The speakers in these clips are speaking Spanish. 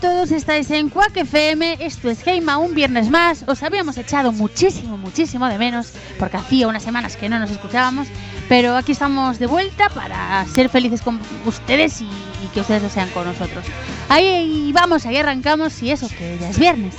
Todos, estáis en Quack FM, esto es Heima, un viernes más. Os habíamos echado muchísimo, muchísimo de menos, porque hacía unas semanas que no nos escuchábamos, pero aquí estamos de vuelta para ser felices con ustedes y, y que ustedes lo sean con nosotros. Ahí vamos, ahí arrancamos y eso, que ya es viernes.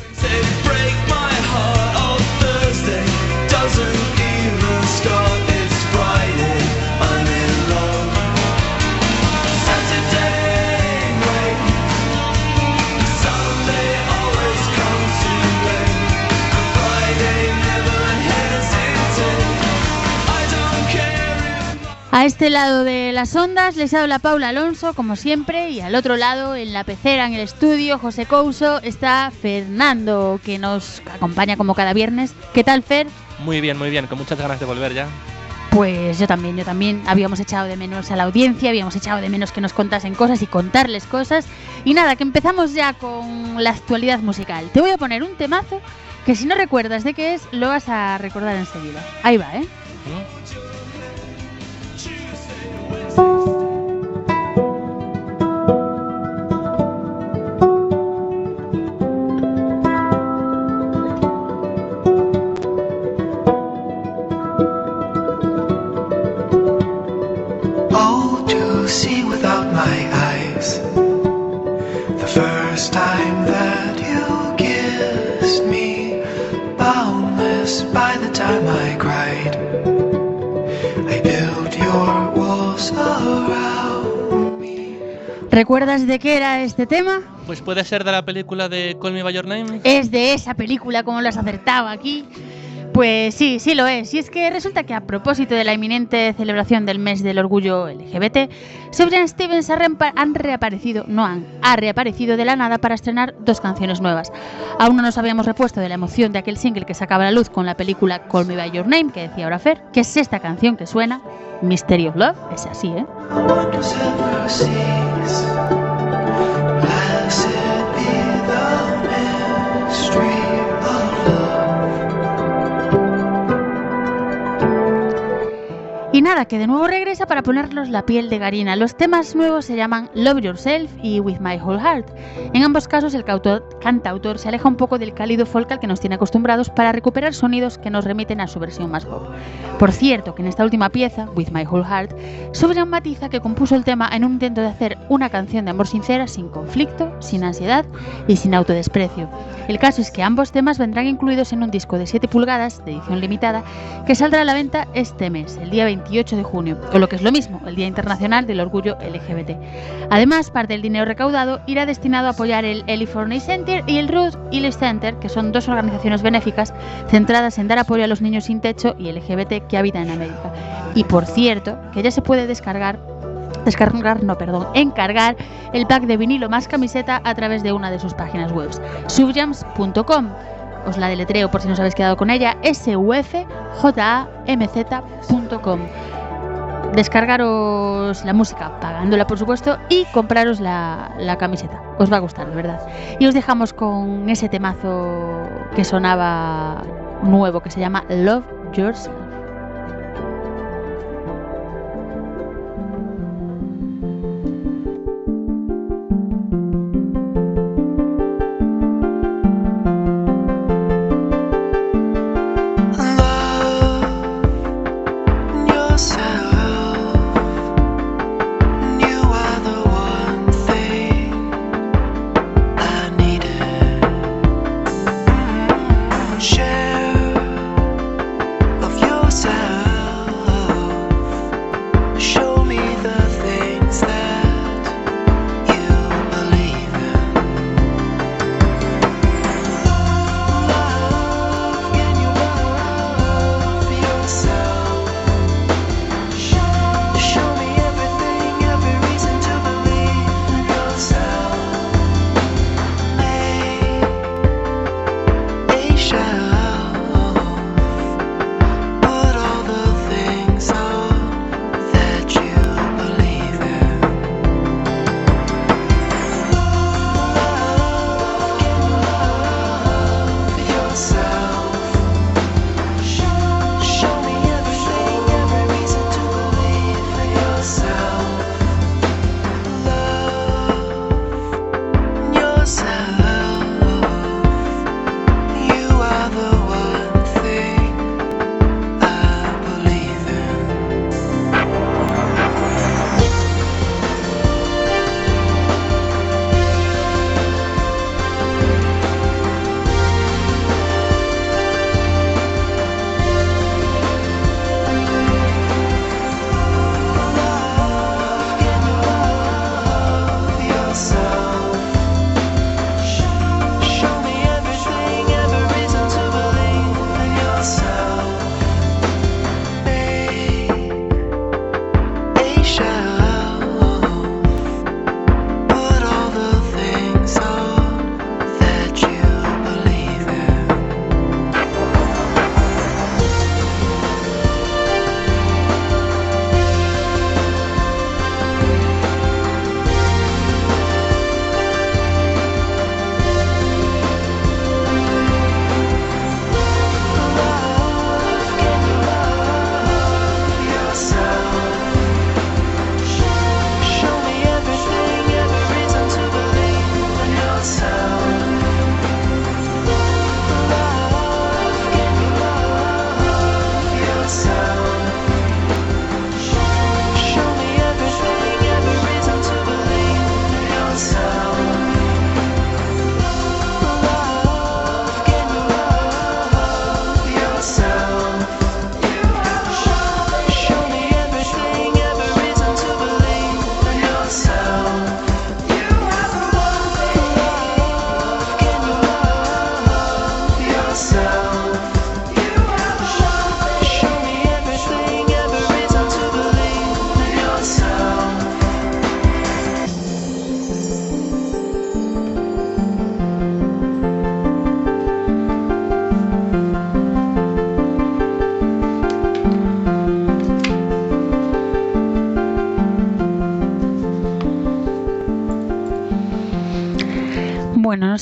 A este lado de las ondas les habla Paula Alonso, como siempre, y al otro lado, en la pecera, en el estudio, José Couso, está Fernando, que nos acompaña como cada viernes. ¿Qué tal, Fer? Muy bien, muy bien, con muchas ganas de volver ya. Pues yo también, yo también. Habíamos echado de menos a la audiencia, habíamos echado de menos que nos contasen cosas y contarles cosas. Y nada, que empezamos ya con la actualidad musical. Te voy a poner un temazo que si no recuerdas de qué es, lo vas a recordar enseguida. Ahí va, ¿eh? Oh, ¿Recuerdas de qué era este tema? Pues puede ser de la película de Call Me By Your Name. Es de esa película, como lo has acertado aquí. Pues sí, sí lo es. Y es que resulta que a propósito de la inminente celebración del mes del orgullo LGBT, Sufjan Stevens ha han reaparecido, no han, ha reaparecido de la nada para estrenar dos canciones nuevas. Aún no nos habíamos repuesto de la emoción de aquel single que sacaba la luz con la película Call Me By Your Name, que decía ahora Fer, que es esta canción que suena, Mystery of Love, es así, ¿eh? Y nada, que de nuevo regresa para ponernos la piel de Garina. Los temas nuevos se llaman Love Yourself y With My Whole Heart. En ambos casos el cantautor se aleja un poco del cálido folk al que nos tiene acostumbrados para recuperar sonidos que nos remiten a su versión más pop. Por cierto, que en esta última pieza, With My Whole Heart, Sobran matiza que compuso el tema en un intento de hacer una canción de amor sincera, sin conflicto, sin ansiedad y sin autodesprecio. El caso es que ambos temas vendrán incluidos en un disco de 7 pulgadas, de edición limitada, que saldrá a la venta este mes, el día 28 de junio, o lo que es lo mismo, el Día Internacional del Orgullo LGBT. Además, parte del dinero recaudado irá destinado a apoyar el Forney Center y el Ruth Illich Center, que son dos organizaciones benéficas centradas en dar apoyo a los niños sin techo y LGBT que habitan en América. Y por cierto, que ya se puede descargar descargar, no, perdón, encargar el pack de vinilo más camiseta a través de una de sus páginas web, subjams.com. Os la deletreo por si no os habéis quedado con ella, sufjamz.com. Descargaros la música, pagándola por supuesto, y compraros la, la camiseta. Os va a gustar, de verdad. Y os dejamos con ese temazo que sonaba nuevo, que se llama Love Yourself.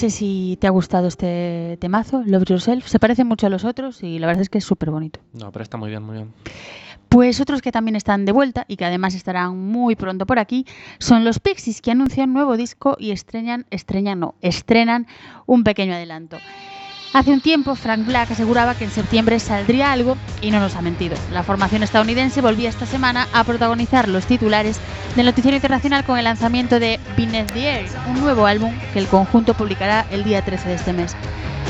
Sé si te ha gustado este temazo, Love Yourself. Se parece mucho a los otros y la verdad es que es súper bonito. No, pero está muy bien, muy bien. Pues otros que también están de vuelta y que además estarán muy pronto por aquí son los Pixies que anuncian nuevo disco y estrenan, estrenan no, estrenan un pequeño adelanto. Hace un tiempo Frank Black aseguraba que en septiembre saldría algo y no nos ha mentido. La formación estadounidense volvía esta semana a protagonizar los titulares del noticiero internacional con el lanzamiento de Beneath the Air, un nuevo álbum que el conjunto publicará el día 13 de este mes.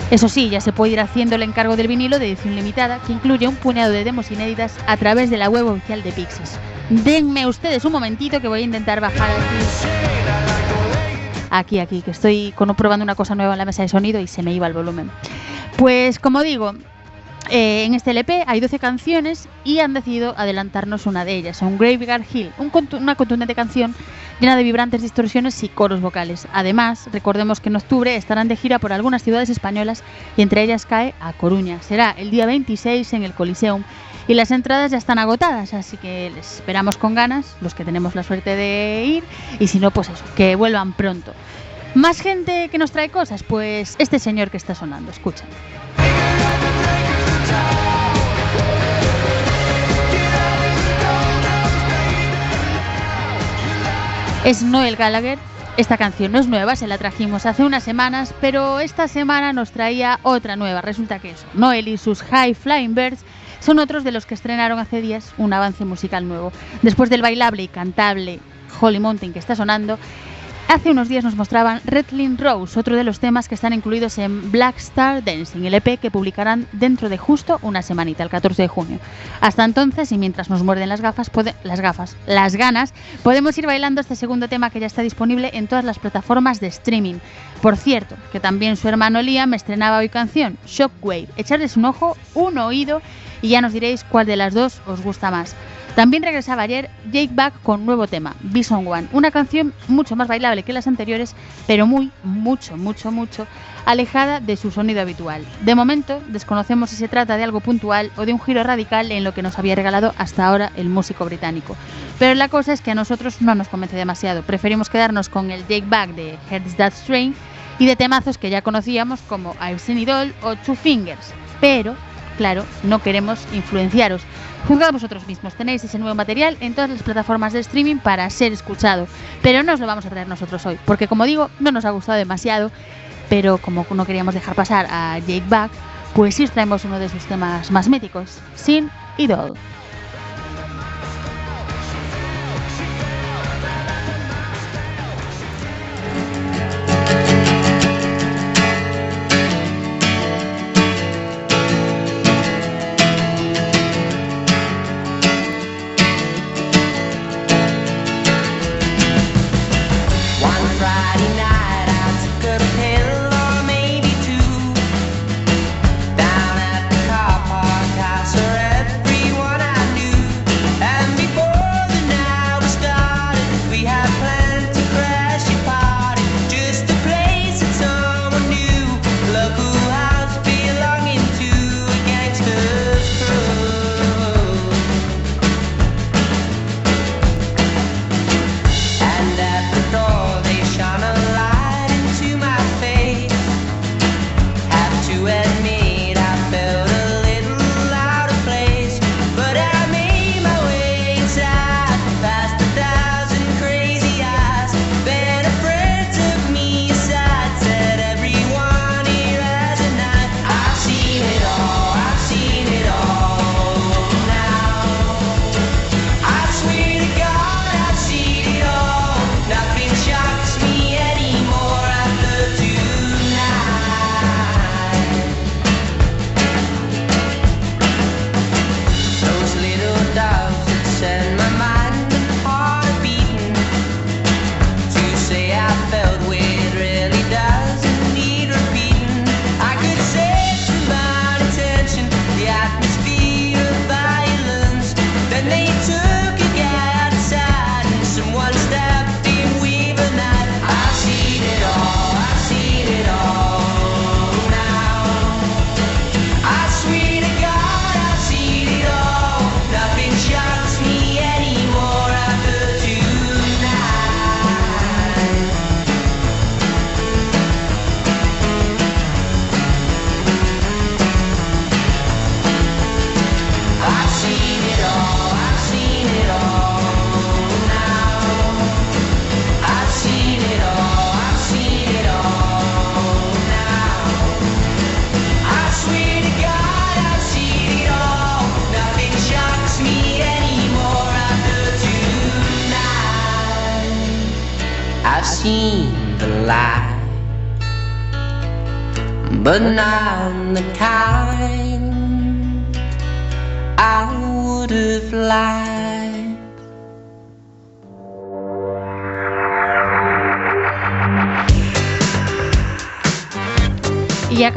Eso sí, ya se puede ir haciendo el encargo del vinilo de edición limitada, que incluye un puñado de demos inéditas a través de la web oficial de Pixies. Denme ustedes un momentito que voy a intentar bajar aquí. Aquí, aquí, que estoy probando una cosa nueva en la mesa de sonido y se me iba el volumen. Pues como digo, eh, en este LP hay 12 canciones y han decidido adelantarnos una de ellas, un Graveyard Hill, un contu- una contundente canción llena de vibrantes distorsiones y coros vocales. Además, recordemos que en octubre estarán de gira por algunas ciudades españolas y entre ellas cae a Coruña. Será el día 26 en el Coliseum y las entradas ya están agotadas, así que les esperamos con ganas, los que tenemos la suerte de ir, y si no, pues eso, que vuelvan pronto. Más gente que nos trae cosas, pues este señor que está sonando, escuchen. Es Noel Gallagher. Esta canción no es nueva, se la trajimos hace unas semanas, pero esta semana nos traía otra nueva. Resulta que eso, Noel y sus High Flying Birds son otros de los que estrenaron hace días un avance musical nuevo. Después del bailable y cantable Holy Mountain que está sonando, hace unos días nos mostraban Redline Rose, otro de los temas que están incluidos en Black Star Dancing, el EP que publicarán dentro de justo una semanita, el 14 de junio. Hasta entonces, y mientras nos muerden las gafas, pode- las gafas, las ganas, podemos ir bailando este segundo tema que ya está disponible en todas las plataformas de streaming. Por cierto, que también su hermano Liam estrenaba hoy canción, Shockwave. Echarles un ojo, un oído y ya nos diréis cuál de las dos os gusta más. También regresaba ayer Jake Back con nuevo tema, Bison One, una canción mucho más bailable que las anteriores, pero muy, mucho, mucho, mucho alejada de su sonido habitual. De momento, desconocemos si se trata de algo puntual o de un giro radical en lo que nos había regalado hasta ahora el músico británico. Pero la cosa es que a nosotros no nos convence demasiado, preferimos quedarnos con el Jake Back de Heads That Strain y de temazos que ya conocíamos como I've Seen It All o Two Fingers. Pero, claro, no queremos influenciaros. Juzgad vosotros mismos, tenéis ese nuevo material en todas las plataformas de streaming para ser escuchado, pero no os lo vamos a traer nosotros hoy, porque como digo, no nos ha gustado demasiado, pero como no queríamos dejar pasar a Jake Back, pues sí os traemos uno de sus temas más míticos, Sin Idol.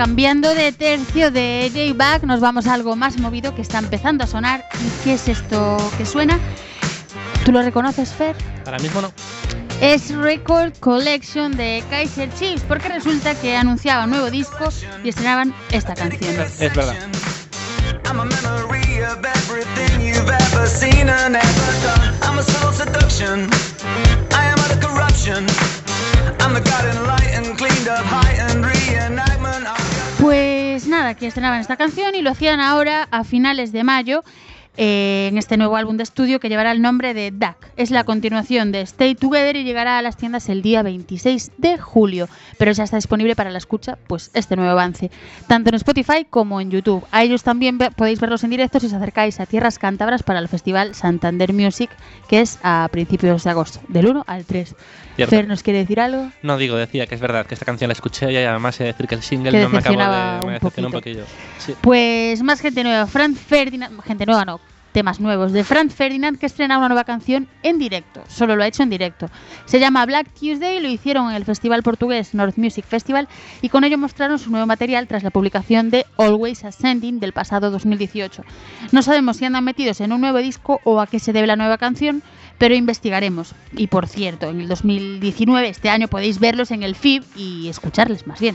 Cambiando de tercio de J-Back, nos vamos a algo más movido que está empezando a sonar. ¿Y qué es esto que suena? ¿Tú lo reconoces, Fer? Ahora mismo no. Es Record Collection de Kaiser Chiefs, porque resulta que anunciaba un nuevo disco y estrenaban esta canción. Es verdad. I'm a memory of everything you've ever seen and ever done. I'm a soul seduction. I am out of corruption. I'm the guiding light and cleaned up high and reenactment. Pues nada, que estrenaban esta canción y lo hacían ahora a finales de mayo eh, en este nuevo álbum de estudio que llevará el nombre de Duck. Es la continuación de Stay Together y llegará a las tiendas el día 26 de julio, pero ya está disponible para la escucha pues este nuevo avance, tanto en Spotify como en YouTube. A ellos también podéis verlos en directo si os acercáis a Tierras Cántabras para el Festival Santander Music, que es a principios de agosto, del 1 al 3. Cierto. Fer, ¿nos quiere decir algo? No digo, decía que es verdad que esta canción la escuché y además he de decir que el single no me acabó de. un Me decepcionó un poquillo. Sí. Pues más gente nueva, Franz Ferdinand, gente nueva no, temas nuevos de Franz Ferdinand que estrena una nueva canción en directo, solo lo ha hecho en directo. Se llama Black Tuesday, lo hicieron en el festival portugués North Music Festival y con ello mostraron su nuevo material tras la publicación de Always Ascending del pasado 2018. No sabemos si andan metidos en un nuevo disco o a qué se debe la nueva canción, pero investigaremos. Y por cierto, en el 2019, este año, podéis verlos en el FIB y escucharles más bien.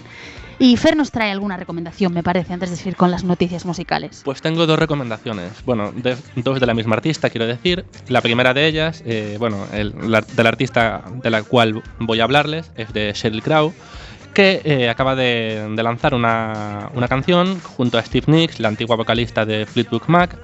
Y Fer nos trae alguna recomendación, me parece, antes de seguir con las noticias musicales. Pues tengo dos recomendaciones. Bueno, dos de la misma artista, quiero decir. La primera de ellas, eh, bueno, el, la, del artista de la cual voy a hablarles es de Sheryl Crow, que eh, acaba de, de lanzar una, una canción junto a Steve Nicks, la antigua vocalista de Fleetwood Mac,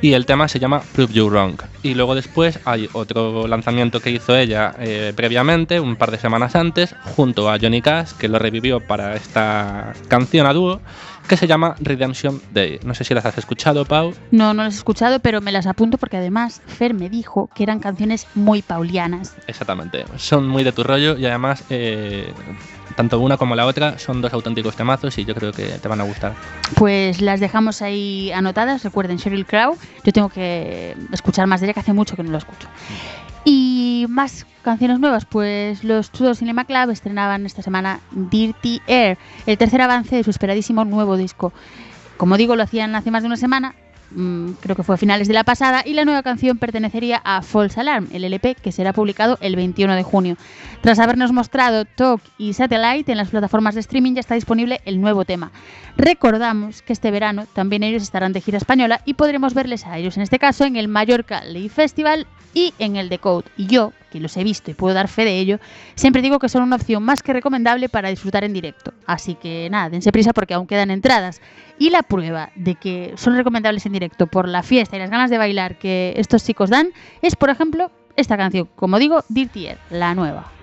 y el tema se llama Prove You Wrong. Y luego después hay otro lanzamiento que hizo ella eh, previamente, un par de semanas antes, junto a Johnny Cash, que lo revivió para esta canción a dúo, que se llama Redemption Day. No sé si las has escuchado, Pau. No, no las he escuchado, pero me las apunto porque además Fer me dijo que eran canciones muy paulianas. Exactamente. Son muy de tu rollo y además eh, tanto una como la otra son dos auténticos temazos y yo creo que te van a gustar. Pues las dejamos ahí anotadas. Recuerden, Sheryl Crow. Yo tengo que escuchar más de ella, que hace mucho que no lo escucho. Y más canciones nuevas, pues los Tudor Cinema Club estrenaban esta semana Dirty Air, el tercer avance de su esperadísimo nuevo disco. Como digo, lo hacían hace más de una semana, mm, creo que fue a finales de la pasada, y la nueva canción pertenecería a False Alarm, el LP que será publicado el 21 de junio. Tras habernos mostrado Talk y Satellite en las plataformas de streaming, ya está disponible el nuevo tema. Recordamos que este verano también ellos estarán de gira española y podremos verles a ellos, en este caso, en el Mallorca Ley Festival y en el Decode. Y yo, que los he visto y puedo dar fe de ello, siempre digo que son una opción más que recomendable para disfrutar en directo. Así que nada, dense prisa porque aún quedan entradas. Y la prueba de que son recomendables en directo por la fiesta y las ganas de bailar que estos chicos dan es, por ejemplo, esta canción, como digo, Dirty Air, la nueva.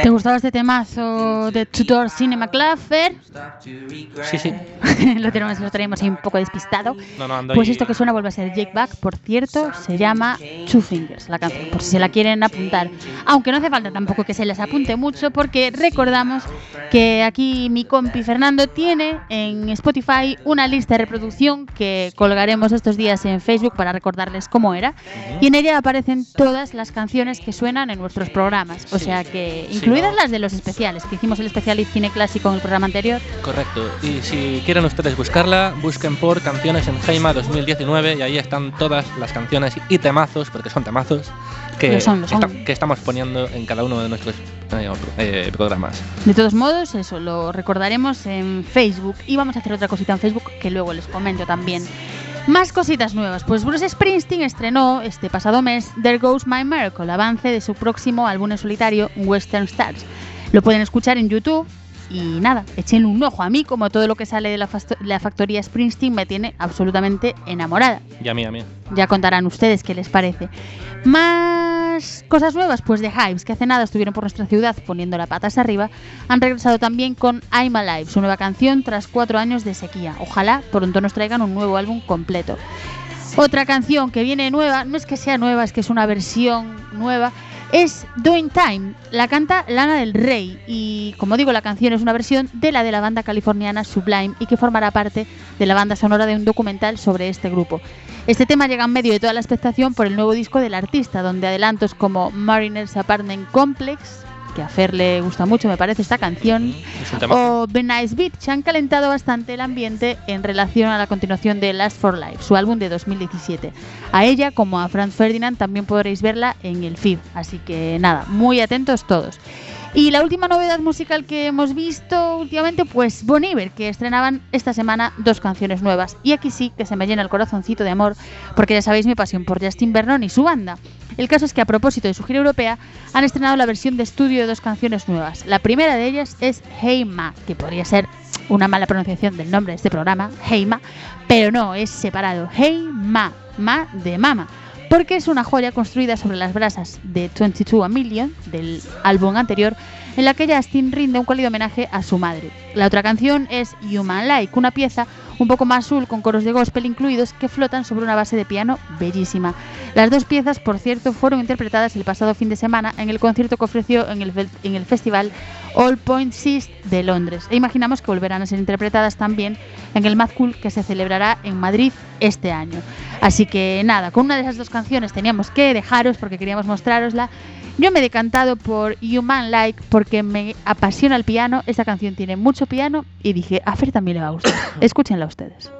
¿Te gustaba este temazo de Tudor Cinema Club, Fer? Sí, sí. lo, tenemos, lo traemos ahí un poco despistado. No, no, ando Pues ahí- esto que suena vuelve a ser Jake Back, por cierto, se llama Two Fingers, la canción, por si se la quieren apuntar. Aunque no hace falta tampoco que se les apunte mucho, porque recordamos que aquí mi compi Fernando tiene en Spotify una lista de reproducción que colgaremos estos días en Facebook para recordarles cómo era. Y en ella aparecen todas las canciones que suenan en nuestros programas. O sea que, incluidas las de los especiales, que hicimos el especial de cine clásico en el programa anterior. Correcto. Y si quieren ustedes buscarla, busquen por Canciones en Heima 2019 y ahí están todas las canciones y temazos, porque son temazos, que, son, que estamos poniendo en cada uno de nuestros eh, eh, programas. De todos modos, eso lo recordaremos en Facebook y vamos a hacer otra cosita en Facebook que luego les comento también. Más cositas nuevas. Pues Bruce Springsteen estrenó este pasado mes There Goes My Miracle, avance de su próximo álbum en solitario Western Stars. Lo pueden escuchar en YouTube y nada, echen un ojo. A mí, como todo lo que sale de la, factoría Springsteen, me tiene absolutamente enamorada. Y a mí, a mí. Ya contarán ustedes qué les parece. Más cosas nuevas, pues The Hives, que hace nada estuvieron por nuestra ciudad poniendo la patas arriba, han regresado también con I'm Alive, su nueva canción tras cuatro años de sequía. Ojalá pronto nos traigan un nuevo álbum completo. Otra canción que viene nueva, no es que sea nueva, es que es una versión nueva, es Doing Time. La canta Lana del Rey y, como digo, la canción es una versión de la de la banda californiana Sublime y que formará parte de la banda sonora de un documental sobre este grupo. Este tema llega en medio de toda la expectación por el nuevo disco del artista, donde adelantos como Mariners Apartment Complex, que a Fer le gusta mucho, me parece esta canción, Es o The Nice Beach han calentado bastante el ambiente en relación a la continuación de Last for Life, su álbum de 2017. A ella, como a Franz Ferdinand, también podréis verla en el feed, así que nada, muy atentos todos. Y la última novedad musical que hemos visto últimamente, pues Bon Iver, que estrenaban esta semana dos canciones nuevas. Y aquí sí que se me llena el corazoncito de amor, porque ya sabéis mi pasión por Justin Vernon y su banda. El caso es que a propósito de su gira europea, han estrenado la versión de estudio de dos canciones nuevas. La primera de ellas es Hey Ma, que podría ser una mala pronunciación del nombre de este programa, Hey Ma, pero no, es separado. Hey Ma, de Mama porque es una joya construida sobre las brasas de 22 A Million, del álbum anterior, en la que Justin rinde un cálido homenaje a su madre. La otra canción es Human Like, una pieza un poco más azul con coros de gospel incluidos que flotan sobre una base de piano bellísima. Las dos piezas, por cierto, fueron interpretadas el pasado fin de semana en el concierto que ofreció en el, festival All Points East de Londres. E imaginamos que volverán a ser interpretadas también en el Mad Cool que se celebrará en Madrid este año. Así que nada, con una de esas dos canciones teníamos que dejaros porque queríamos mostrarosla. Yo me he decantado por Human Like porque me apasiona el piano. Esta canción tiene mucho piano y dije, a Fer también le va a gustar. Escúchenla ustedes.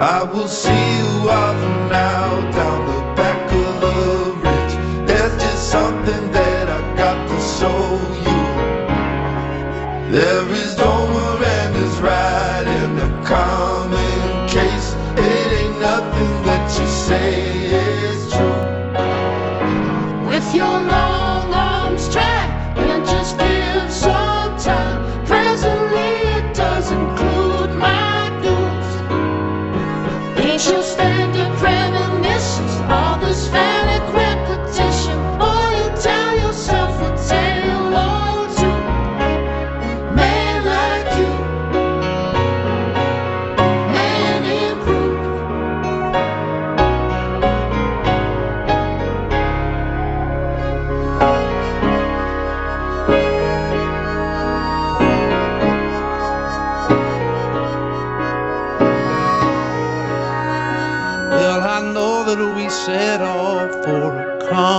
I will see you off now down the back of the ridge. There's just something that I got to show you. There set off for a common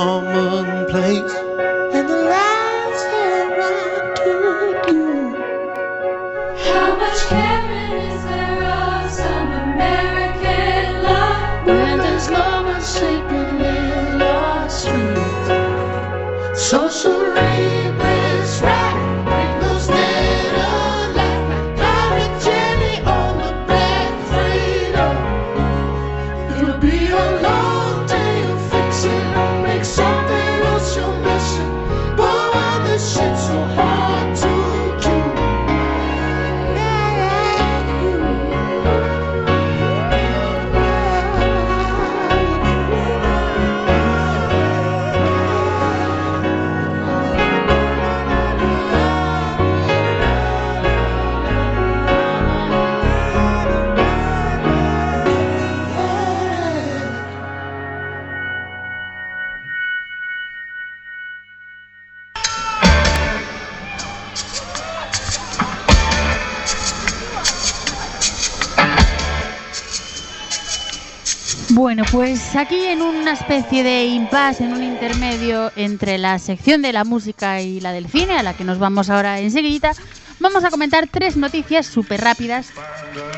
pues aquí en una especie de impasse, en un intermedio entre la sección de la música y la del cine, a la que nos vamos ahora enseguida, vamos a comentar tres noticias súper rápidas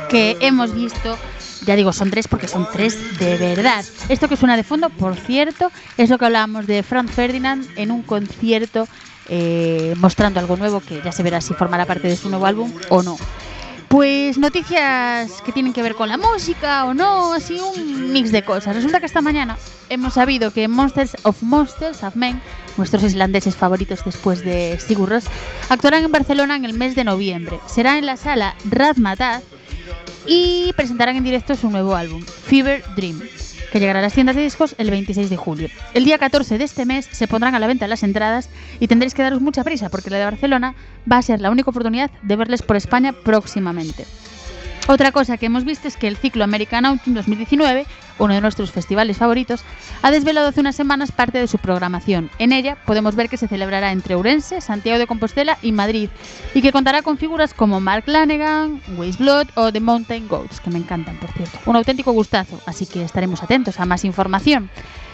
que hemos visto. Ya digo, son tres porque son tres de verdad. Esto que suena de fondo, por cierto, es lo que hablábamos de Franz Ferdinand en un concierto eh, mostrando algo nuevo que ya se verá si formará parte de su nuevo álbum o no. Pues noticias que tienen que ver con la música o no, así un mix de cosas. Resulta que esta mañana hemos sabido que Monsters of Monsters of Men, nuestros islandeses favoritos después de Sigur Rós, actuarán en Barcelona en el mes de noviembre. Será en la sala Razmataz y presentarán en directo su nuevo álbum, Fever Dream, que llegará a las tiendas de discos el 26 de julio. El día 14 de este mes se pondrán a la venta las entradas y tendréis que daros mucha prisa porque la de Barcelona va a ser la única oportunidad de verles por España próximamente. Otra cosa que hemos visto es que el ciclo American Autumn 2019, uno de nuestros festivales favoritos, ha desvelado hace unas semanas parte de su programación. En ella podemos ver que se celebrará entre Ourense, Santiago de Compostela y Madrid, y que contará con figuras como Mark Lanegan, Waste Blood o The Mountain Goats, que me encantan, por cierto. Un auténtico gustazo, así que estaremos atentos a más información.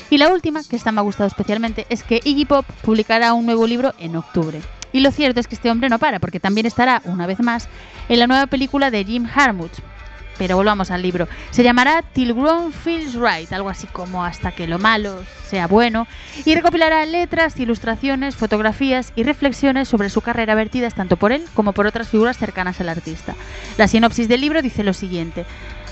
Y la última, que esta me ha gustado especialmente, es que Iggy Pop publicará un nuevo libro en octubre. Y lo cierto es que este hombre no para, porque también estará, una vez más, en la nueva película de Jim Harmut. Pero volvamos al libro. Se llamará Till Grown Feels Right, algo así como hasta que lo malo sea bueno, y recopilará letras, ilustraciones, fotografías y reflexiones sobre su carrera vertidas tanto por él como por otras figuras cercanas al artista. La sinopsis del libro dice lo siguiente: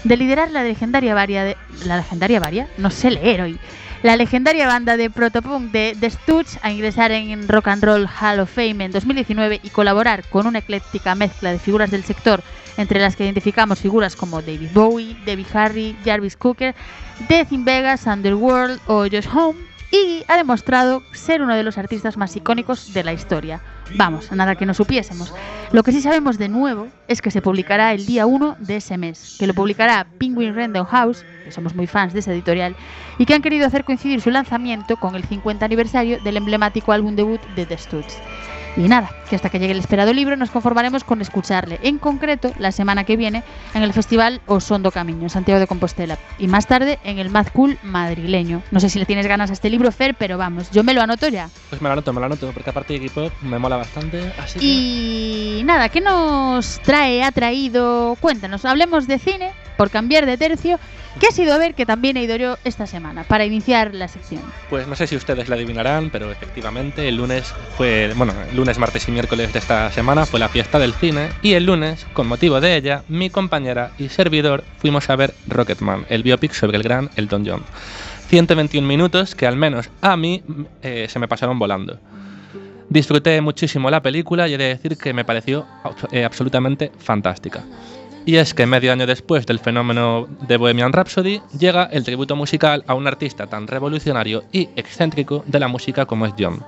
de liderar la legendaria varia la legendaria varia, no sé leer hoy. La legendaria banda de protopunk de The Stooges a ingresar en Rock and Roll Hall of Fame en 2019 y colaborar con una ecléctica mezcla de figuras del sector, entre las que identificamos figuras como David Bowie, Debbie Harry, Jarvis Cooker, Death in Vegas, Underworld o Josh Home, y ha demostrado ser uno de los artistas más icónicos de la historia. Vamos, nada que no supiésemos. Lo que sí sabemos de nuevo es que se publicará el día 1 de ese mes, que lo publicará Penguin Random House, que somos muy fans de esa editorial, y que han querido hacer coincidir su lanzamiento con el 50 aniversario del emblemático álbum debut de The Stooges. Y nada, que hasta que llegue el esperado libro nos conformaremos con escucharle, en concreto la semana que viene en el Festival Osondo Camino, en Santiago de Compostela, y más tarde en el Mad Cool madrileño. No sé si le tienes ganas a este libro, Fer, pero vamos, yo me lo anoto ya. Pues me lo anoto, me lo anoto, porque aparte de Iggy Pop me mola bastante. Así que... Y nada, ¿qué nos trae, ha traído? Cuéntanos, hablemos de cine, por cambiar de tercio. ¿Qué has ido a ver que también he ido yo esta semana, para iniciar la sección? Pues no sé si ustedes la adivinarán, pero efectivamente el lunes fue, bueno, el lunes, martes y miércoles de esta semana fue la fiesta del cine y el lunes, con motivo de ella, mi compañera y servidor fuimos a ver Rocketman, el biopic sobre el gran Elton John. 121 minutos que al menos a mí eh, se me pasaron volando. Disfruté muchísimo la película y he de decir que me pareció eh, absolutamente fantástica. Y es que medio año después del fenómeno de Bohemian Rhapsody, llega el tributo musical a un artista tan revolucionario y excéntrico de la música como es John.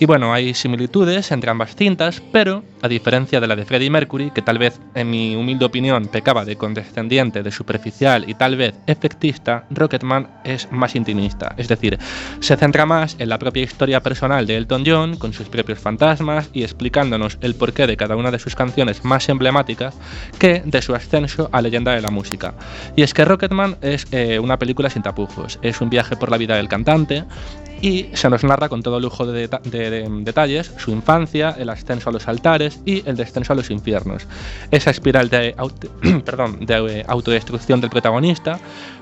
Y bueno, hay similitudes entre ambas cintas, pero a diferencia de la de Freddie Mercury, que tal vez en mi humilde opinión pecaba de condescendiente, de superficial y tal vez efectista, Rocketman es más intimista, es decir, se centra más en la propia historia personal de Elton John, con sus propios fantasmas y explicándonos el porqué de cada una de sus canciones más emblemáticas, que de su ascenso a leyenda de la música. Y es que Rocketman es eh, una película sin tapujos, es un viaje por la vida del cantante, y se nos narra con todo lujo de, de detalles su infancia, el ascenso a los altares y el descenso a los infiernos. Esa espiral de, de eh, autodestrucción del protagonista,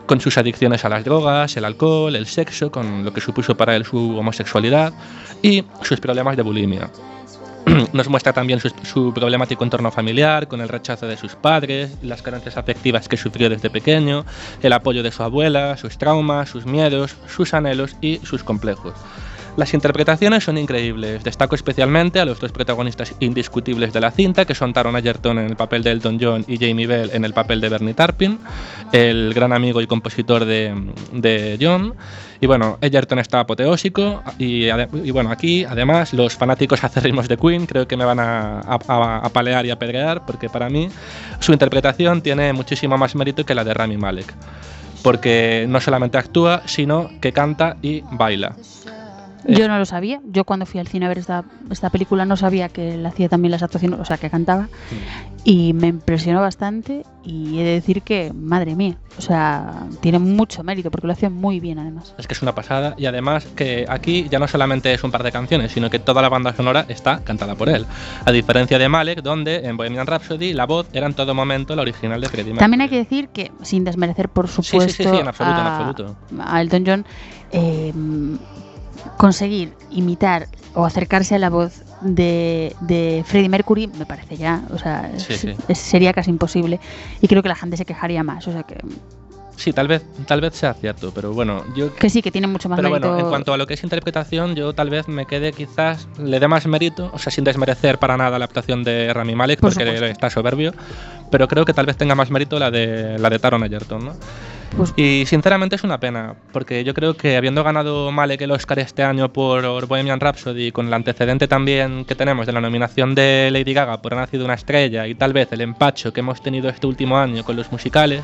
con sus adicciones a las drogas, el alcohol, el sexo, con lo que supuso para él su homosexualidad y sus problemas de bulimia. Nos muestra también su, problemático entorno familiar, con el rechazo de sus padres, las carencias afectivas que sufrió desde pequeño, el apoyo de su abuela, sus traumas, sus miedos, sus anhelos y sus complejos. Las interpretaciones son increíbles. Destaco especialmente a los dos protagonistas indiscutibles de la cinta, que son Taron Egerton en el papel de Elton John y Jamie Bell en el papel de Bernie Tarpin, el gran amigo y compositor de, de John. Y bueno, Egerton está apoteósico y, y bueno, aquí además los fanáticos acérrimos de Queen creo que me van a, a- a- a y apedrear porque para mí su interpretación tiene muchísimo más mérito que la de Rami Malek. Porque no solamente actúa, sino que canta y baila. Yo no lo sabía. Yo cuando fui al cine a ver esta, esta película no sabía que él hacía también las actuaciones, o sea, que cantaba. Y me impresionó bastante y he de decir que, madre mía, o sea, tiene mucho mérito porque lo hace muy bien además. Es que es una pasada y además que aquí ya no solamente es un par de canciones, sino que toda la banda sonora está cantada por él. A diferencia de Malek, donde en Bohemian Rhapsody la voz era en todo momento la original de Freddie Mercury. También hay que decir que, sin desmerecer por sí, supuesto sí, en absoluto, en a, absoluto. a Elton John, eh, conseguir imitar o acercarse a la voz de, de Freddie Mercury me parece ya, o sea, Sí, es- sí. es- sería casi imposible y creo que la gente se quejaría más, o sea que, Sí, tal vez, tal vez sea cierto, pero bueno, yo que sí, que tiene mucho más Pero mérito. bueno, en cuanto a lo que es interpretación, yo tal vez me quede quizás, le dé más mérito, o sea, sin desmerecer para nada la actuación de Rami Malek, Por porque supuesto. está soberbio, pero creo que tal vez tenga más mérito la de, la de Taron Egerton, ¿no? Pues- Y sinceramente es una pena, porque yo creo que habiendo ganado Malek el Oscar este año por Bohemian Rhapsody, con el antecedente también que tenemos de la nominación de Lady Gaga por Ha nacido una estrella y tal vez el empacho que hemos tenido este último año con los musicales,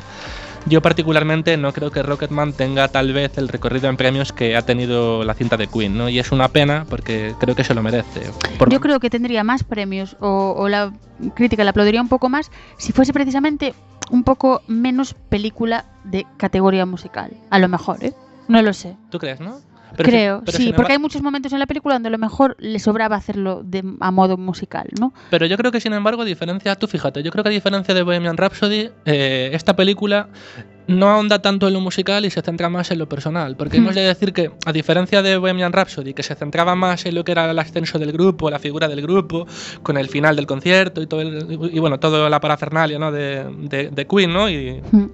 yo particularmente no creo que Rocketman tenga tal vez el recorrido en premios que ha tenido la cinta de Queen, ¿no? Y es una pena porque creo que se lo merece. Por- Yo creo que tendría más premios o, o la crítica le aplaudiría un poco más si fuese precisamente un poco menos película de categoría musical. A lo mejor, ¿eh? No lo sé. ¿Tú crees, no? Pero Creo, pero sí, porque hay muchos momentos en la película donde a lo mejor le sobraba hacerlo de, a modo musical, ¿no? Pero yo creo que, sin embargo, a diferencia, tú fíjate, yo creo que a diferencia de Bohemian Rhapsody, eh, esta película no ahonda tanto en lo musical y se centra más en lo personal. Porque Hmm. hemos de decir que, a diferencia de Bohemian Rhapsody, que se centraba más en lo que era el ascenso del grupo, la figura del grupo, con el final del concierto y todo el- y bueno, toda la parafernalia ¿no? de, de- de Queen, ¿no? Y, Mm.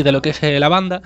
Y de lo que es eh, la banda.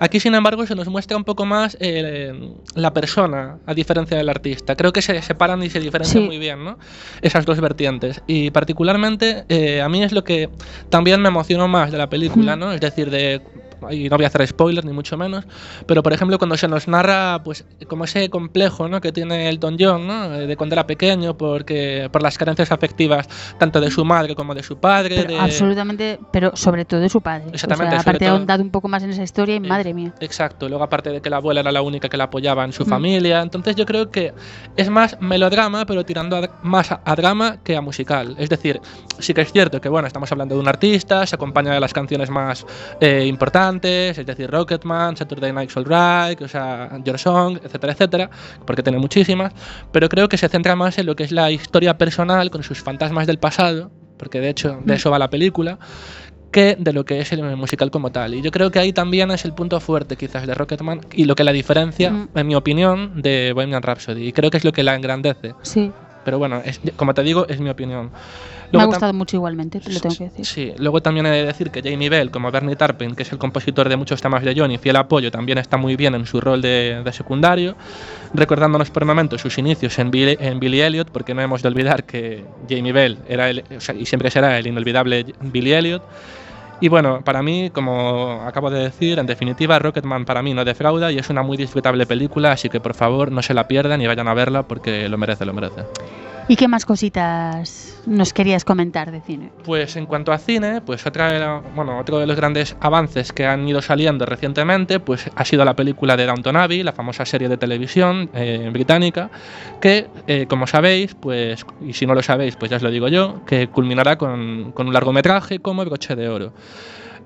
Aquí, sin embargo, se nos muestra un poco más eh, la persona, a diferencia del artista. Creo que se separan y se diferencian Sí. muy bien, ¿no? Esas dos vertientes. Y particularmente, eh, a mí es lo que también me emocionó más de la película. ¿no? Es decir, de y no voy a hacer spoilers ni mucho menos, pero por ejemplo cuando se nos narra pues como ese complejo ¿no? que tiene Elton John ¿no? Eh, de cuando era pequeño porque por las carencias afectivas tanto de su madre como de su padre Pero de- absolutamente, pero sobre todo de su padre. Exactamente, O sea, aparte ha todo- ahondado un poco más en esa historia y Eh, madre mía. Exacto, luego aparte de que la abuela era la única que la apoyaba en su Mm. familia, entonces yo creo que es más melodrama, pero tirando a- más a, a drama que a musical. Es decir, sí que es cierto que bueno, estamos hablando de un artista, se acompaña de las canciones más eh, importantes, es decir, Rocketman, Saturday Night's Alright, o sea, Your Song, etcétera, etcétera, porque tiene muchísimas, pero creo que se centra más en lo que es la historia personal con sus fantasmas del pasado, porque de hecho de Mm. eso va la película que de lo que es el musical como tal. Y yo creo que ahí también es el punto fuerte quizás de Rocketman y lo que la diferencia, Mm. en mi opinión, de Bohemian Rhapsody. Y creo que es lo que la engrandece. Sí, Pero bueno, es- como te digo, es mi opinión. Me ha gustado mucho igualmente, te lo tengo que decir. Sí, luego también he de decir que Jamie Bell, como Bernie Tarpin, que es el compositor de muchos temas de Johnny, fiel apoyo, también está muy bien en su rol de, de secundario, recordándonos por momentos sus inicios en Billy, en Billy Elliot, porque no hemos de olvidar que Jamie Bell era el, o sea, y siempre será el inolvidable Billy Elliot. Y bueno, para mí, como acabo de decir, en definitiva, Rocketman para mí no defrauda y es una muy disfrutable película, así que por favor no se la pierdan y vayan a verla porque lo merece, lo merece. ¿Y qué más cositas nos querías comentar de cine? Pues en cuanto a cine, pues otra de la- bueno, otro de los grandes avances que han ido saliendo recientemente, pues ha sido la película de Downton Abbey, la famosa serie de televisión eh, británica, que eh, como sabéis, pues y si no lo sabéis, pues ya os lo digo yo, que culminará con, un largometraje como Broche de Oro.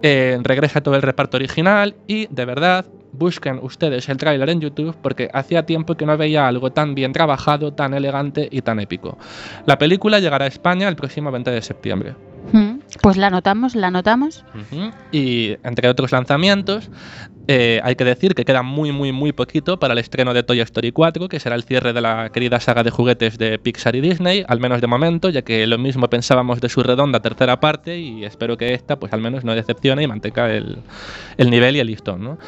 Eh, regresa todo el reparto original y de verdad busquen ustedes el tráiler en YouTube porque hacía tiempo que no veía algo tan bien trabajado, tan elegante y tan épico. La película llegará a España el próximo 20 de septiembre. Pues la anotamos, la anotamos. Y entre otros lanzamientos, eh, hay que decir que queda muy, muy, muy poquito para el estreno de Toy Story 4, que será el cierre de la querida saga de juguetes de Pixar y Disney, al menos de momento, ya que lo mismo pensábamos de su redonda tercera parte y espero que esta, pues al menos no decepcione y mantenga el, el nivel y el listón, ¿no?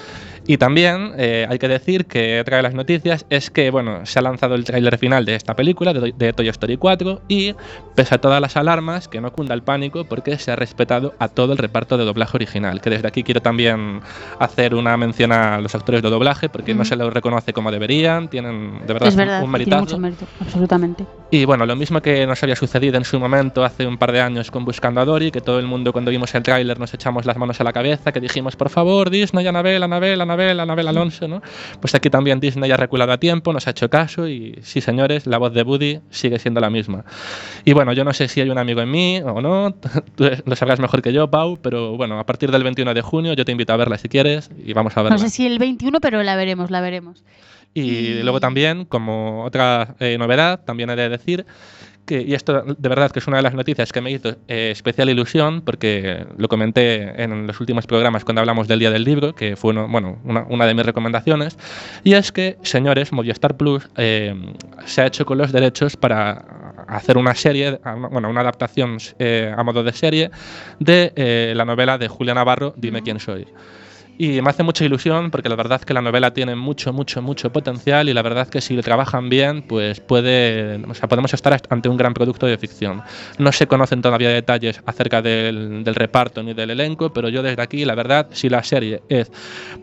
Y también eh, hay que decir que otra de las noticias es que, bueno, se ha lanzado el tráiler final de esta película, de, de Toy Story 4, y pese a todas las alarmas, que no cunda el pánico porque se ha respetado a todo el reparto de doblaje original, que desde aquí quiero también hacer una mención a los actores de doblaje, porque no se los reconoce como deberían, tienen de verdad es verdad, un meritazo. mucho mérito, absolutamente. Y bueno, lo mismo que nos había sucedido en su momento hace un par de años con Buscando a Dory, que todo el mundo cuando vimos el tráiler nos echamos las manos a la cabeza, que dijimos, por favor, Disney, Anabel, Anabel, Anabel, Anabel, Alonso, ¿no? Pues aquí también Disney ha reculado a tiempo, nos ha hecho caso y sí, señores, la voz de Woody sigue siendo la misma. Y bueno, yo no sé si hay un amigo en mí o no, tú lo sabrás mejor que yo, Pau, pero bueno, a partir del 21 de junio yo te invito a verla si quieres y vamos a verla. No sé si el 21, pero la veremos, la veremos. Y luego también, como otra eh, novedad, también he de decir que, y esto de verdad que es una de las noticias que me hizo eh, especial ilusión, porque lo comenté en los últimos programas cuando hablamos del Día del Libro, que fue uno- bueno, una, una de mis recomendaciones, y es que, señores, Movistar Plus eh, se ha hecho con los derechos para hacer una serie, bueno, una adaptación eh, a modo de serie de eh, la novela de Julia Navarro, Dime quién soy. Y me hace mucha ilusión porque la verdad que la novela tiene mucho, mucho, mucho potencial y la verdad que si le trabajan bien, pues puede, o sea, podemos estar ante un gran producto de ficción. No se conocen todavía detalles acerca del, del reparto ni del elenco, pero yo desde aquí, la verdad, si la serie es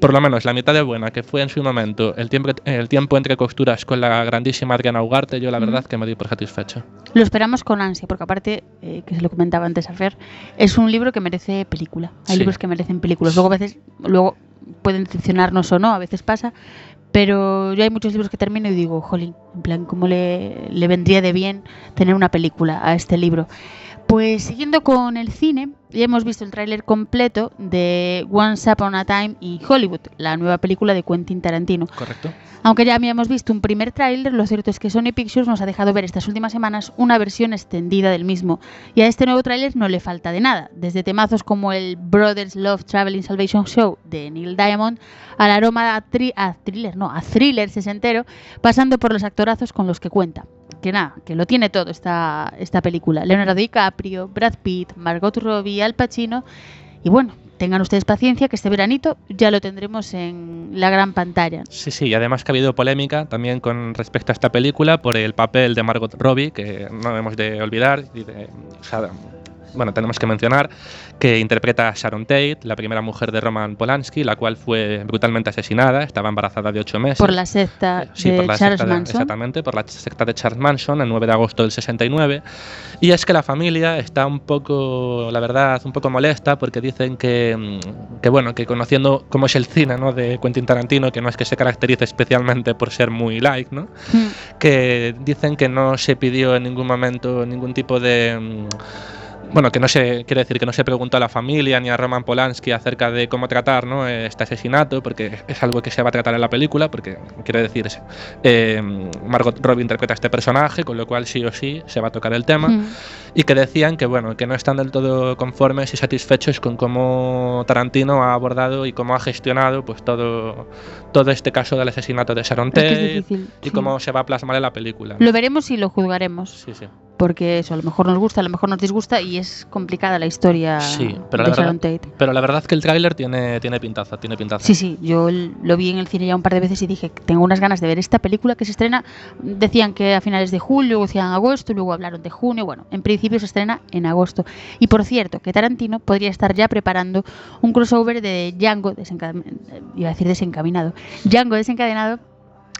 por lo menos la mitad de buena que fue en su momento el tiempo, el tiempo entre costuras con la grandísima Adriana Ugarte, yo la verdad que me doy por satisfecho. Lo esperamos con ansia, porque aparte, eh, que se lo comentaba antes a Fer, es un libro que merece película. Hay Sí. libros que merecen películas. Luego a veces, luego pueden decepcionarnos o no, a veces pasa, pero yo hay muchos libros que termino y digo, jolín, en plan, ¿cómo le, le vendría de bien tener una película a este libro? Pues siguiendo con el cine, ya hemos visto el tráiler completo de Once Upon a Time in Hollywood, la nueva película de Quentin Tarantino. ¿Correcto? Aunque ya habíamos visto un primer tráiler, lo cierto es que Sony Pictures nos ha dejado ver estas últimas semanas una versión extendida del mismo. Y a este nuevo tráiler no le falta de nada, desde temazos como el Brothers Love Traveling Salvation Show de Neil Diamond al aroma a, a thriller, no, a thriller sesentero, pasando por los actorazos con los que cuenta. Que nada, que lo tiene todo esta, esta película. Leonardo DiCaprio, Brad Pitt, Margot Robbie, Al Pacino y bueno, tengan ustedes paciencia que este veranito ya lo tendremos en la gran pantalla. Sí, sí, y además que ha habido polémica también con respecto a esta película por el papel de Margot Robbie, que no hemos de olvidar. y de- o sea, bueno, tenemos que mencionar que interpreta a Sharon Tate, la primera mujer de Roman Polanski, la cual fue brutalmente asesinada, estaba embarazada de ocho meses. Por la secta Eh, sí, de por la Charles secta de- Manson. Exactamente, por la secta de Charles Manson, el 9 de agosto del 69. Y es que la familia está un poco, la verdad, un poco molesta porque dicen que, mm, que bueno, que conociendo cómo es el cine ¿no? de Quentin Tarantino, que no es que se caracterice especialmente por ser muy like, ¿no? Mm. que dicen que no se pidió en ningún momento ningún tipo de mm, bueno, que no se quiere decir que no se preguntó a la familia ni a Roman Polanski acerca de cómo tratar ¿no? este asesinato, porque es algo que se va a tratar en la película, porque quiere decir, eh, Margot Robbie interpreta a este personaje, con lo cual sí o sí se va a tocar el tema, Mm. y que decían que bueno, que no están del todo conformes y satisfechos con cómo Tarantino ha abordado y cómo ha gestionado pues todo, todo este caso del asesinato de Sharon Es que es Tate difícil, y sí. cómo se va a plasmar en la película. Lo veremos y lo juzgaremos, Sí, sí. Porque eso a lo mejor nos gusta, a lo mejor nos disgusta y es complicada la historia Sí, pero de la Sharon verdad, Tate. pero la verdad que el tráiler tiene, tiene pintaza, tiene pintaza. Sí, sí, yo lo vi en el cine ya un par de veces y dije, tengo unas ganas de ver esta película que se estrena, decían que a finales de julio, decían agosto, luego hablaron de junio, bueno, en principio se estrena en agosto. Y por cierto, que Tarantino podría estar ya preparando un crossover de Django, desencade- iba a decir desencaminado, Django desencadenado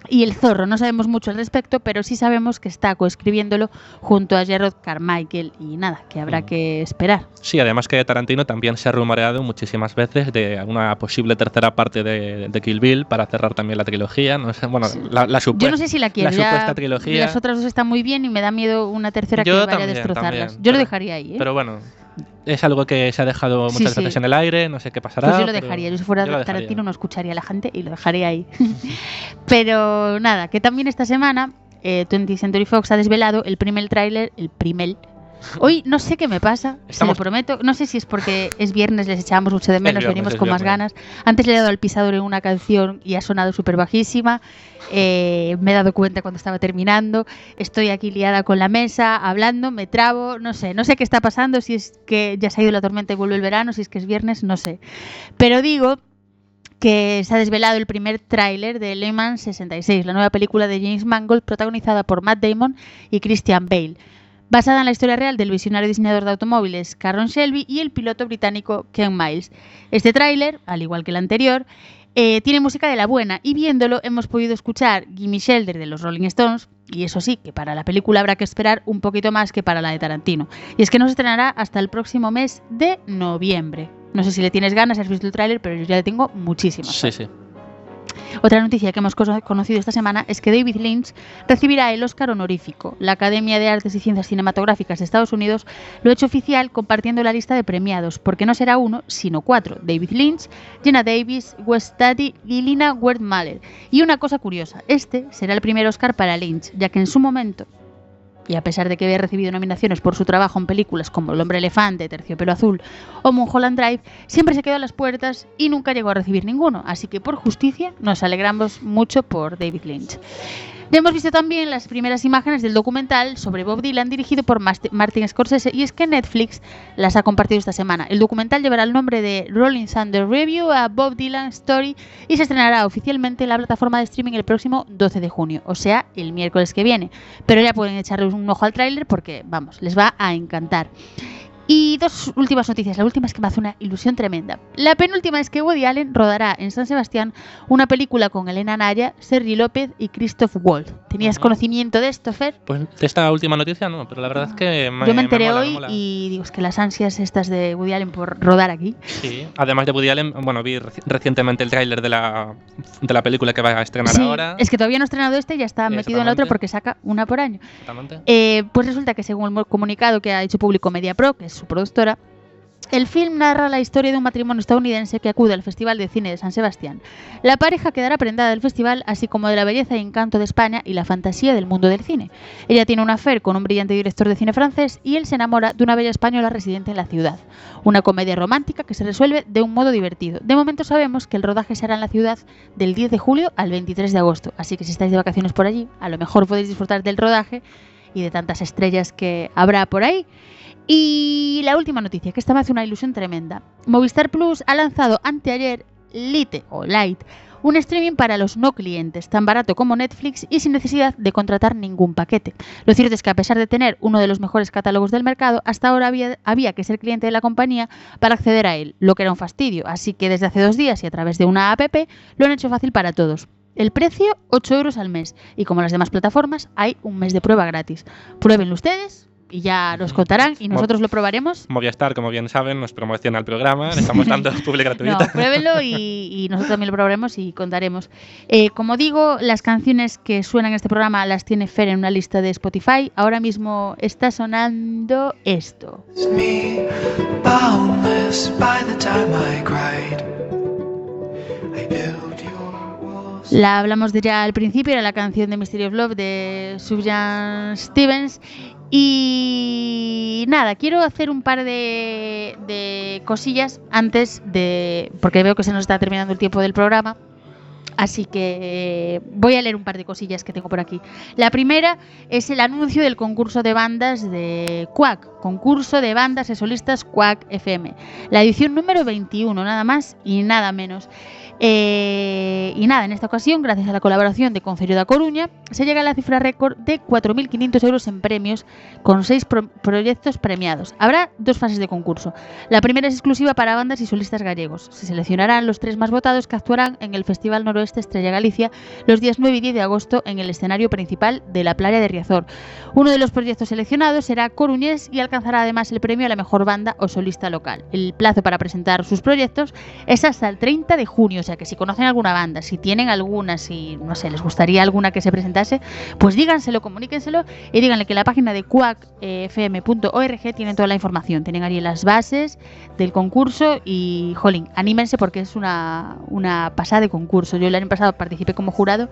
y El Zorro. No sabemos mucho al respecto, pero sí sabemos que está coescribiéndolo junto a Gerard Carmichael y nada, que habrá Mm. que esperar. Sí, además que Tarantino también se ha rumoreado muchísimas veces de una posible tercera parte de, de Kill Bill para cerrar también la trilogía. No sé, bueno, la, la Yo no sé si la quiero. la ya supuesta trilogía. Las otras dos están muy bien y me da miedo una tercera Yo que vaya también, a destrozarlas. también, Yo lo pero- dejaría ahí. ¿eh? Pero bueno, es algo que se ha dejado muchas sí. veces en el aire, no sé qué pasará. pues yo lo dejaría. Yo si fuera yo. Tarantino no escucharía a la gente y lo dejaría ahí. pero nada, que también esta semana eh, 20th Century Fox ha desvelado el primer tráiler, el primer. Hoy no sé qué me pasa, se Estamos- lo prometo. No sé si es porque es viernes, les echábamos mucho de menos, viernes, venimos con más ganas. Antes le he dado al pisador en una canción y ha sonado súper bajísima. Eh, me he dado cuenta cuando estaba terminando. Estoy aquí liada con la mesa, hablando, me trabo, no sé, no sé qué está pasando, si es que ya se ha ido la tormenta y vuelve el verano, si es que es viernes, no sé. Pero digo que se ha desvelado el primer tráiler de Le Mans 66, la nueva película de James Mangold protagonizada por Matt Damon y Christian Bale. Basada en la historia real del visionario diseñador de automóviles Caron Shelby y el piloto británico Ken Miles. Este tráiler, al igual que el anterior, eh, tiene música de la buena y viéndolo hemos podido escuchar Gimme Shelter de los Rolling Stones y eso sí, que para la película habrá que esperar un poquito más que para la de Tarantino. Y es que no se estrenará hasta el próximo mes de noviembre. No sé si le tienes ganas, has visto el tráiler, pero yo ya le tengo muchísimas. Sí, sí. Otra noticia que hemos cono- conocido esta semana es que David Lynch recibirá el Oscar honorífico. La Academia de Artes y Ciencias Cinematográficas de Estados Unidos lo ha hecho oficial compartiendo la lista de premiados, porque no será uno, sino cuatro. David Lynch, Jenna Davis, Wes y Lina Wertmüller. Y una cosa curiosa, este será el primer Oscar para Lynch, ya que en su momento y a pesar de que había recibido nominaciones por su trabajo en películas como El hombre elefante, Terciopelo azul o Mulholland Drive, siempre se quedó a las puertas y nunca llegó a recibir ninguno. Así que por justicia nos alegramos mucho por David Lynch. Ya hemos visto también las primeras imágenes del documental sobre Bob Dylan dirigido por Martin Scorsese y es que Netflix las ha compartido esta semana. El documental llevará el nombre de Rolling Thunder Review a Bob Dylan Story y se estrenará oficialmente en la plataforma de streaming el próximo 12 de junio, o sea, el miércoles que viene. Pero ya pueden echarle un ojo al tráiler porque, vamos, les va a encantar. Y dos últimas noticias. La última es que me hace una ilusión tremenda. La penúltima es que Woody Allen rodará en San Sebastián una película con Elena Naya, Sergi López y Christoph Waltz. ¿Tenías Ujú. conocimiento de esto, Fer? Pues de esta última noticia no, pero la verdad es que me, Yo me enteré mola, me hoy mola. y digo, es que las ansias estas de Woody Allen por rodar aquí. Sí, además de Woody Allen, bueno, vi reci- recientemente el tráiler de la, de la película que va a estrenar Sí, ahora. es que todavía no ha estrenado este y ya está metido en la otra porque saca una por año. Exactamente. Eh, pues resulta que según el comunicado que ha hecho público MediaPro, que es su productora, el film narra la historia de un matrimonio estadounidense que acude al Festival de Cine de San Sebastián. La pareja quedará prendada del festival, así como de la belleza y encanto de España y la fantasía del mundo del cine. Ella tiene un affair con un brillante director de cine francés y él se enamora de una bella española residente en la ciudad. Una comedia romántica que se resuelve de un modo divertido. De momento sabemos que el rodaje será en la ciudad del 10 de julio al 23 de agosto, así que si estáis de vacaciones por allí, a lo mejor podéis disfrutar del rodaje y de tantas estrellas que habrá por ahí. Y la última noticia, que esta me hace una ilusión tremenda. Movistar Plus ha lanzado anteayer Lite o Light, un streaming para los no clientes, tan barato como Netflix y sin necesidad de contratar ningún paquete. Lo cierto es que a pesar de tener uno de los mejores catálogos del mercado, hasta ahora había, había que ser cliente de la compañía para acceder a él, lo que era un fastidio. Así que desde hace dos días y a través de una app lo han hecho fácil para todos. El precio, 8 euros al mes. Y como las demás plataformas, hay un mes de prueba gratis. Pruébenlo ustedes y ya nos contarán y nosotros lo probaremos. Movistar, como bien saben, nos promociona el programa, le estamos dando public No, gratuita. pruébenlo y, y nosotros también lo probaremos y contaremos. Eh, como digo, las canciones que suenan en este programa las tiene Fer en una lista de Spotify. Ahora mismo está sonando esto. La hablamos de ya al principio, era la canción de Mystery of Love de Sufjan Stevens. Y nada, quiero hacer un par de, de cosillas antes de. porque veo que se nos está terminando el tiempo del programa. Así que voy a leer un par de cosillas que tengo por aquí. La primera es el anuncio del concurso de bandas de Quack, concurso de bandas y solistas Quack FM. La edición número 21, nada más y nada menos. Eh, y nada, en esta ocasión, gracias a la colaboración de Concello da Coruña, se llega a la cifra récord de 4.500 euros en premios con seis pro- proyectos premiados. Habrá dos fases de concurso. La primera es exclusiva para bandas y solistas gallegos. Se seleccionarán los tres más votados que actuarán en el Festival Noroeste Estrella Galicia los días 9 y 10 de agosto en el escenario principal de la playa de Riazor. Uno de los proyectos seleccionados será Coruñés y alcanzará además el premio a la mejor banda o solista local. El plazo para presentar sus proyectos es hasta el 30 de junio, sea que si conocen alguna banda, si tienen alguna, si no sé, les gustaría alguna que se presentase, pues díganselo, comuníquenselo y díganle que en la página de cuacfm.org tienen toda la información, tienen ahí las bases del concurso y, jolín, anímense porque es una, una pasada de concurso. Yo el año pasado participé como jurado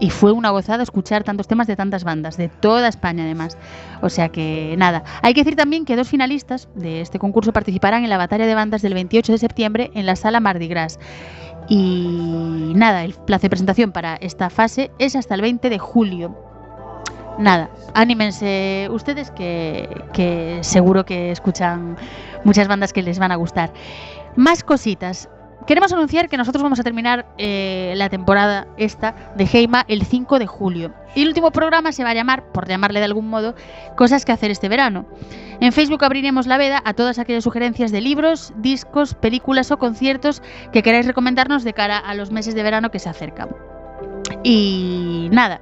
y fue una gozada escuchar tantos temas de tantas bandas, de toda España además. O sea que nada, hay que decir también que dos finalistas de este concurso participarán en la batalla de bandas del 28 de septiembre en la sala Mardi Gras. Y nada, el plazo de presentación para esta fase es hasta el 20 de julio. Nada, anímense ustedes que, que seguro que escuchan muchas bandas que les van a gustar. Más cositas. Queremos anunciar que nosotros vamos a terminar eh, la temporada esta de Heima el 5 de julio. Y el último programa se va a llamar, por llamarle de algún modo, Cosas que hacer este verano. En Facebook abriremos la veda a todas aquellas sugerencias de libros, discos, películas o conciertos que queráis recomendarnos de cara a los meses de verano que se acercan. Y nada,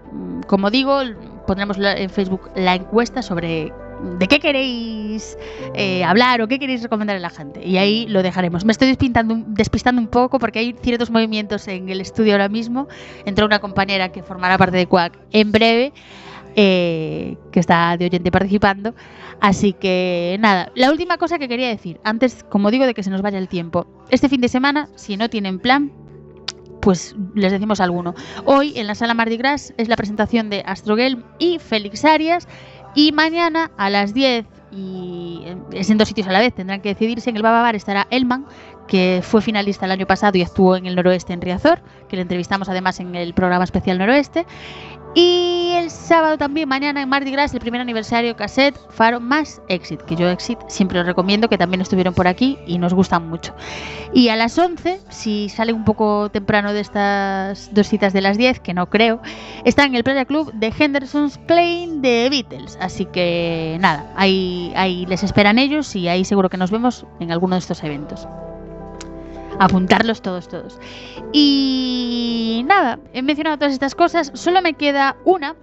como digo, pondremos en Facebook la encuesta sobre de qué queréis eh, hablar o qué queréis recomendar a la gente. Y ahí lo dejaremos. Me estoy despistando un poco porque hay ciertos movimientos en el estudio ahora mismo. Entró una compañera que formará parte de Quack en breve, eh, que está de oyente participando. Así que nada, la última cosa que quería decir, antes, como digo, de que se nos vaya el tiempo. Este fin de semana, si no tienen plan, pues les decimos alguno. Hoy en la sala Mardi Gras es la presentación de Astrogel y Félix Arias y mañana a las 10 y eh, es en dos sitios a la vez, tendrán que decidirse. En el Baba Bar estará Elman, que fue finalista el año pasado y actuó en el Noroeste en Riazor, que le entrevistamos además en el programa especial Noroeste. Y el sábado también, mañana en Mardi Gras, el primer aniversario cassette Faro más Exit, que yo Exit siempre os recomiendo, que también estuvieron por aquí y nos gustan mucho. Y a las 11, si sale un poco temprano de estas dos citas de las 10, que no creo, está en el Playa Club de Henderson's Plain de Beatles. Así que nada, ahí, ahí les esperan ellos y ahí seguro que nos vemos en alguno de estos eventos. Apuntarlos todos, todos. Y nada, he mencionado todas estas cosas, solo me queda una.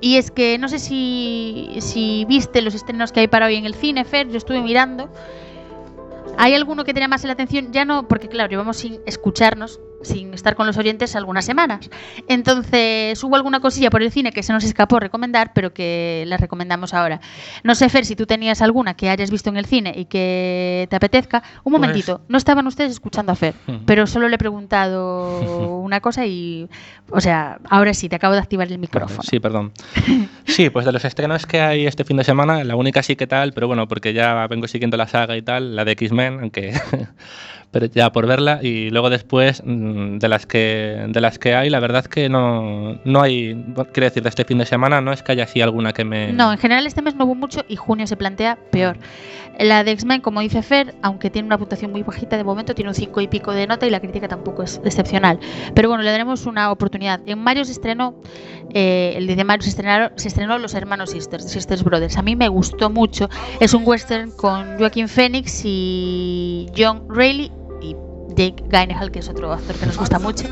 Y es que no sé si, si viste los estrenos que hay para hoy en el cine, Fer, yo estuve mirando. ¿Hay alguno que tenga más la atención? Ya no, porque claro, llevamos sin escucharnos, sin estar con los oyentes algunas semanas. Entonces, hubo alguna cosilla por el cine que se nos escapó recomendar, pero que la recomendamos ahora. No sé, Fer, si tú tenías alguna que hayas visto en el cine y que te apetezca. Un Pues- momentito, no estaban ustedes escuchando a Fer, pero solo le he preguntado una cosa y, o sea, ahora sí, te acabo de activar el micrófono. Sí, perdón. Sí, pues de los estrenos que hay este fin de semana, la única sí que tal, pero bueno, porque ya vengo siguiendo la saga y tal, la de X-Men, aunque pero ya por verla y luego después mm, de las que de las que hay, la verdad que no no hay, quiero decir, de este fin de semana no es que haya así alguna que me No, en general este mes no hubo mucho y junio se plantea peor. La de X-Men, como dice Fer, aunque tiene una puntuación muy bajita de momento, tiene un 5 y pico de nota y la crítica tampoco es excepcional. Pero bueno, le daremos una oportunidad. En mayo se estrenó, eh, el 10 de mayo se, estrenaron, se estrenó Los Hermanos Sisters, Sisters Brothers. A mí me gustó mucho. Es un western con Joaquín Phoenix y John Reilly Jake Gyllenhaal, que es otro actor que nos gusta mucho.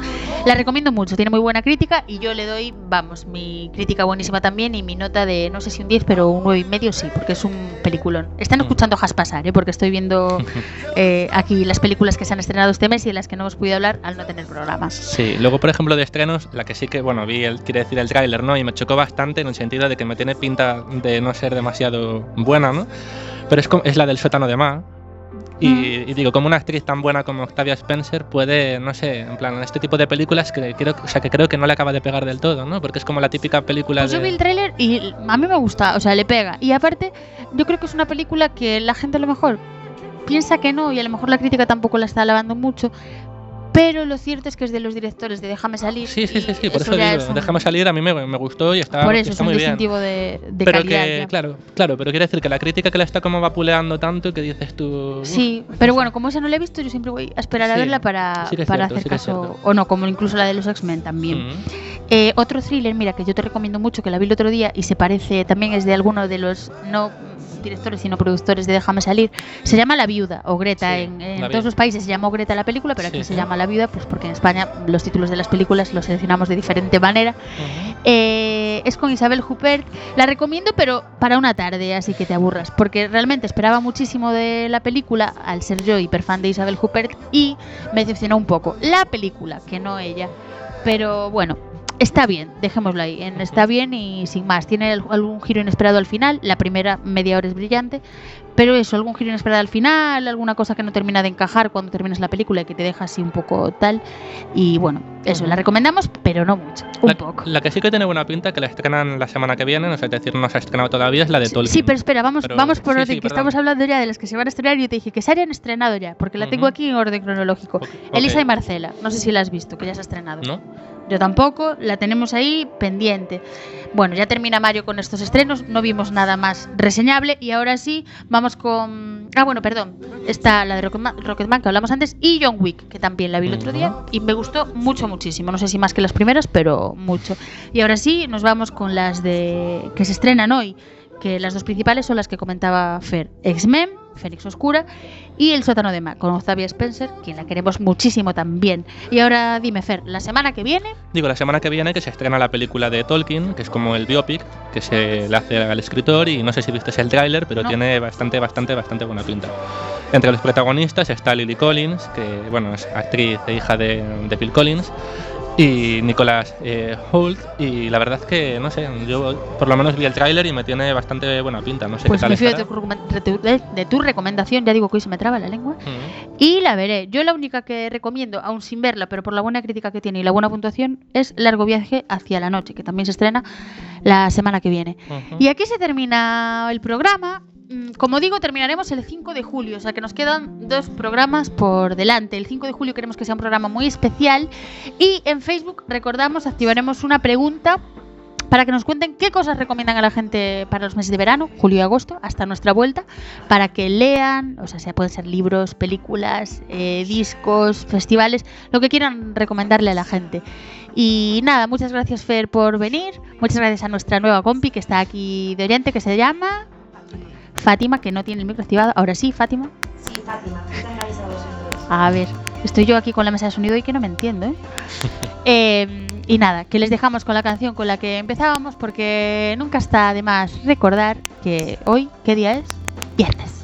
La recomiendo mucho, tiene muy buena crítica y yo le doy, vamos, mi crítica buenísima también y mi nota de no sé si un 10, pero un 9 y medio sí, porque es un peliculón. Están Mm. escuchando Has pasar, ¿eh? porque estoy viendo eh, aquí las películas que se han estrenado este mes y de las que no hemos podido hablar al no tener programa. Sí, luego por ejemplo de estrenos, la que sí que, bueno, vi el, quiere decir el tráiler, ¿no? Y me chocó bastante en el sentido de que me tiene pinta de no ser demasiado buena, ¿no? Pero es, es la del sótano de Ma. Y, y digo, como una actriz tan buena como Octavia Spencer puede, no sé, en plan, en este tipo de películas que creo, o sea, que creo que no le acaba de pegar del todo, ¿no? Porque es como la típica película Pues de... yo vi el tráiler y a mí me gusta, o sea, le pega. Y aparte, yo creo que es una película que la gente a lo mejor piensa que no y a lo mejor la crítica tampoco la está alabando mucho. Pero lo cierto es que es de los directores de Déjame salir. Sí, sí, sí, sí, por eso digo, un- déjame salir, a mí me, me gustó y está, Por eso es un bien. de, de pero calidad. que, ya. claro, claro, pero quiere decir que la crítica que la está como vapuleando tanto que dices tú... Sí, pero bueno, como esa no la he visto, yo siempre voy a esperar a Sí, verla para, sí que es para cierto, hacer caso. O no, como incluso la de los X-Men también. Mm. Eh, otro thriller, mira, que yo te recomiendo mucho, que la vi el otro día y se parece, también es de alguno de los no directores, sino productores de Déjame salir. Se llama La Viuda o Greta. Sí, en todos los países se llamó Greta la película, pero Sí, aquí se llama La Viuda, pues porque en España los títulos de las películas los seleccionamos de diferente manera. Eh, es con Isabel Huppert. La recomiendo, pero para una tarde, así que te aburras. Porque realmente esperaba muchísimo de la película, al ser yo hiperfan de Isabel Huppert, y me decepcionó un poco. La película, que no ella. Pero bueno, está bien, dejémoslo ahí. En, está bien y sin más. Tiene algún giro inesperado al final. La primera media hora es brillante. Pero eso, algún giro inesperado al final, alguna cosa que no termina de encajar cuando terminas la película y que te deja así un poco tal. Y bueno, eso, la recomendamos, pero no mucho. Un La, poco. la que sí que tiene buena pinta, que la estrenan la semana que viene, no sé, es decir, no se ha estrenado todavía, es la de Sí, Tolkien. Sí, pero espera, vamos, Pero- vamos por sí, orden, sí, que perdón. estamos hablando ya de las que se van a estrenar y yo te dije que se hayan estrenado ya, porque la tengo aquí en orden cronológico. Elisa y Marcela, no sé si la has visto, que ya se ha estrenado. ¿No? Yo tampoco, la tenemos ahí pendiente. Bueno, ya termina mayo con estos estrenos, no vimos nada más reseñable y ahora sí, vamos con... Ah, bueno, perdón, está la de Rocketman, Rocketman que hablamos antes y John Wick, que también la vi el otro día y me gustó mucho, muchísimo. No sé si más que las primeras, pero mucho. Y ahora sí, nos vamos con las de que se estrenan hoy que las dos principales son las que comentaba Fer, X-Men, Fénix Oscura y El sótano de Ma, con Octavia Spencer, quien la queremos muchísimo también. Y ahora dime, Fer, la semana que viene, Digo, la semana que viene que se estrena la película de Tolkien, que es como el biopic que se le hace al escritor y no sé si viste el tráiler, pero No. tiene bastante, bastante, bastante buena pinta. Entre los protagonistas está Lily Collins, que bueno, es actriz e hija de, de Phil Collins, y Nicholas eh, Hoult, y la verdad es que, no sé, yo por lo menos vi el tráiler y me tiene bastante buena pinta, no sé pues qué tal de estará. tu, de tu- de- de tu recomendación, ya digo que hoy se me traba la lengua, y la veré. Yo la única que recomiendo, aún sin verla, pero por la buena crítica que tiene y la buena puntuación, es Largo viaje hacia la noche, que también se estrena la semana que viene. Y aquí se termina el programa. Mm, Como digo, terminaremos el 5 de julio, o sea que nos quedan dos programas por delante. El 5 de julio queremos que sea un programa muy especial y en Facebook recordamos, activaremos una pregunta para que nos cuenten qué cosas recomiendan a la gente para los meses de verano, julio y agosto, hasta nuestra vuelta, para que lean, o sea, sea pueden ser libros, películas, eh, discos, festivales, lo que quieran recomendarle a la gente. Y nada, muchas gracias Fer por venir, muchas gracias a nuestra nueva compi que está aquí de Oriente, que se llama Fátima, que no tiene el micro activado. Ahora sí, Fátima. Sí, Fátima, ¿qué tengáis a vosotros? A ver, estoy yo aquí con la mesa de sonido y que no me entiendo, ¿eh? Eh, y nada, que les dejamos con la canción con la que empezábamos porque nunca está de más recordar que hoy, ¿qué día es? Viernes.